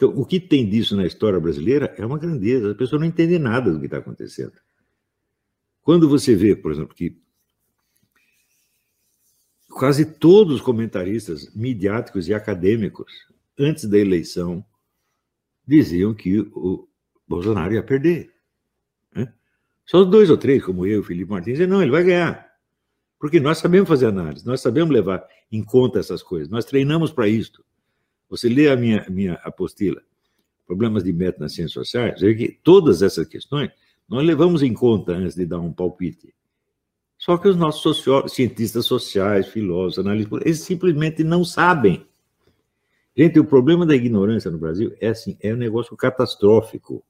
Então, o que tem disso na história brasileira é uma grandeza. A pessoa não entende nada do que está acontecendo. Quando você vê, por exemplo, que quase todos os comentaristas midiáticos e acadêmicos, antes da eleição, diziam que o Bolsonaro ia perder. Né? Só dois ou três, como eu e o Felipe Martins, diziam, não, ele vai ganhar. Porque nós sabemos fazer análise, nós sabemos levar em conta essas coisas, nós treinamos para isso. Você lê a minha, minha apostila, Problemas de Método nas Ciências Sociais, vê que todas essas questões nós levamos em conta antes de dar um palpite. Só que os nossos sociólogos, cientistas sociais, filósofos, analistas, eles simplesmente não sabem. Gente, o problema da ignorância no Brasil é assim, é um negócio catastrófico.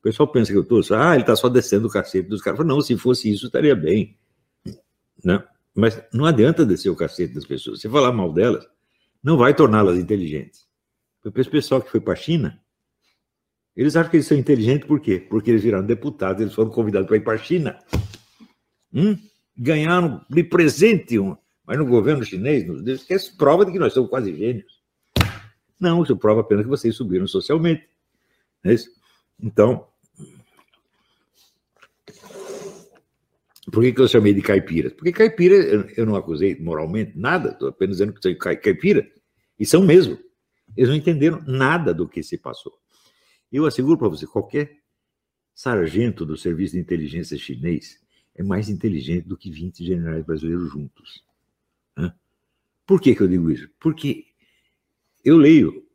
O pessoal pensa que eu estou, ah, ele está só descendo o cacete dos caras. Não, se fosse isso, estaria bem. Né? Mas não adianta descer o cacete das pessoas. Se falar mal delas, não vai torná-las inteligentes. Esse pessoal que foi para a China, eles acham que eles são inteligentes por quê? Porque eles viraram deputados, eles foram convidados para ir para a China. Hum? Ganharam de presente, um, mas no governo chinês, eles querem prova de que nós somos quase gênios. Não, isso prova apenas que vocês subiram socialmente. É então, por que, eu chamei de caipiras? Porque caipira eu não acusei moralmente nada, estou apenas dizendo que são caipira, e são mesmo. Eles não entenderam nada do que se passou. Eu asseguro para você, qualquer sargento do serviço de inteligência chinês é mais inteligente do que 20 generais brasileiros juntos. Por que, que eu digo isso? Porque eu leio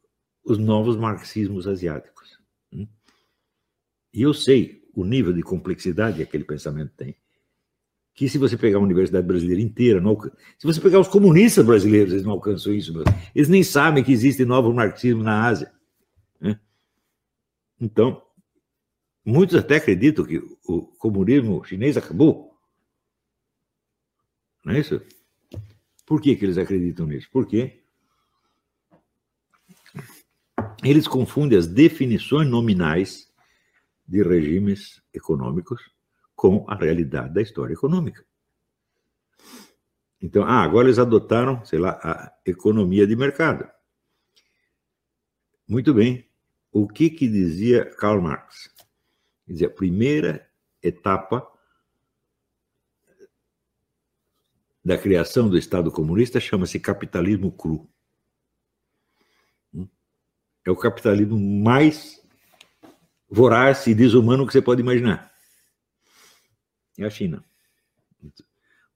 os novos marxismos asiáticos. E eu sei o nível de complexidade que aquele pensamento tem. Que se você pegar a universidade brasileira inteira, não, se você pegar os comunistas brasileiros, eles não alcançam isso. Eles nem sabem que existe novo marxismo na Ásia. Né? Então, muitos até acreditam que o comunismo chinês acabou. Não é isso? Por que, que eles acreditam nisso? Porque eles confundem as definições nominais de regimes econômicos com a realidade da história econômica. Então, ah, agora eles adotaram, sei lá, a economia de mercado. Muito bem. O que, que dizia Karl Marx? Dizia, a primeira etapa da criação do Estado comunista chama-se capitalismo cru. É o capitalismo mais voraz e desumano que você pode imaginar. É a China.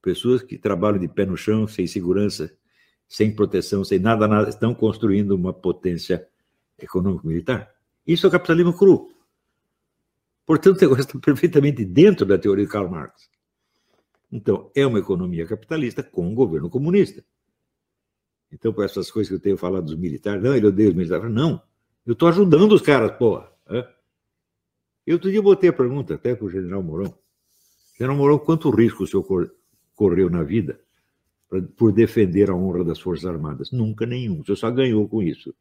Pessoas que trabalham de pé no chão, sem segurança, sem proteção, sem nada, nada, estão construindo uma potência econômico-militar. Isso é o capitalismo cru. Portanto, o negócio está perfeitamente dentro da teoria de Karl Marx. Então, é uma economia capitalista com um governo comunista. Então, por essas coisas que eu tenho falado dos militares, não, ele odeia os militares. Não, eu estou ajudando os caras, porra. Eu outro dia botei a pergunta até para o general Mourão. General Mourão, quanto risco o senhor correu na vida por defender a honra das Forças Armadas? Nunca nenhum. O senhor só ganhou com isso.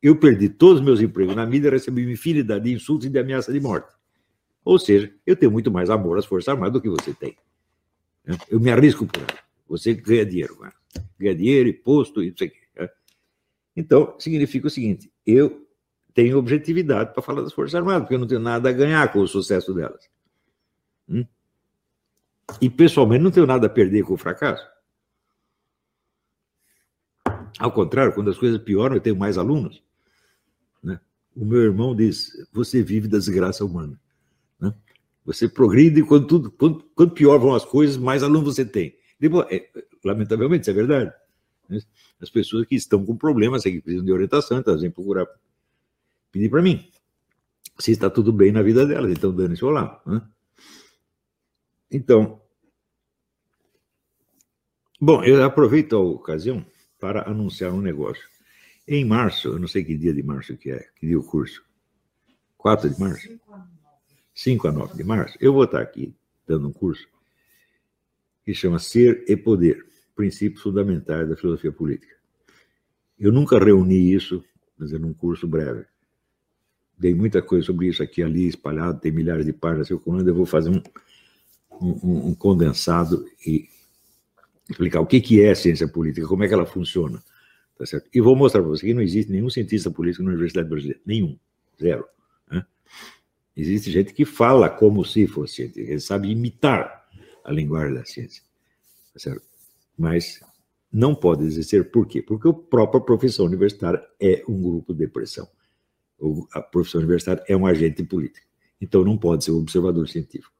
Eu perdi todos os meus empregos na mídia, recebi infinidade de insultos e de ameaça de morte. Ou seja, eu tenho muito mais amor às Forças Armadas do que você tem. Eu me arrisco por ela. Você ganha dinheiro, ganha dinheiro, imposto, isso aqui. Então, significa o seguinte: eu tenho objetividade para falar das Forças Armadas, porque eu não tenho nada a ganhar com o sucesso delas. Hum? E, pessoalmente, não tenho nada a perder com o fracasso. Ao contrário, quando as coisas pioram, eu tenho mais alunos. Né? O meu irmão diz: você vive da desgraça humana. Né? Você progride quando, tudo, quando, quando pior vão as coisas, mais alunos você tem. Depois, é, lamentavelmente, isso é verdade. Né? As pessoas que estão com problemas, que precisam de orientação, então vêm procurar pedir para mim se está tudo bem na vida delas. Então, dane-se lá. Né? Então, bom, eu aproveito a ocasião para anunciar um negócio. Em março, eu não sei que dia de março que é, que dia o curso. 4 de março? 5 a 9 de março, eu vou estar aqui dando um curso que chama Ser e Poder, Princípios Fundamentais da Filosofia Política. Eu nunca reuni isso, fazendo um curso breve. Dei muita coisa sobre isso aqui ali, espalhado, tem milhares de páginas circulando. Eu vou fazer um, um, um condensado e explicar o que, que é ciência política, como é que ela funciona. Tá certo? E vou mostrar para você que não existe nenhum cientista político na Universidade Brasileira. Nenhum. Zero. Né? Existe gente que fala como se fosse cientista, ele sabe imitar a linguagem da ciência. Tá certo? Mas não pode exercer. Por quê? Porque a própria profissão universitária é um grupo de pressão. A profissão universitária é um agente político. Então não pode ser um observador científico.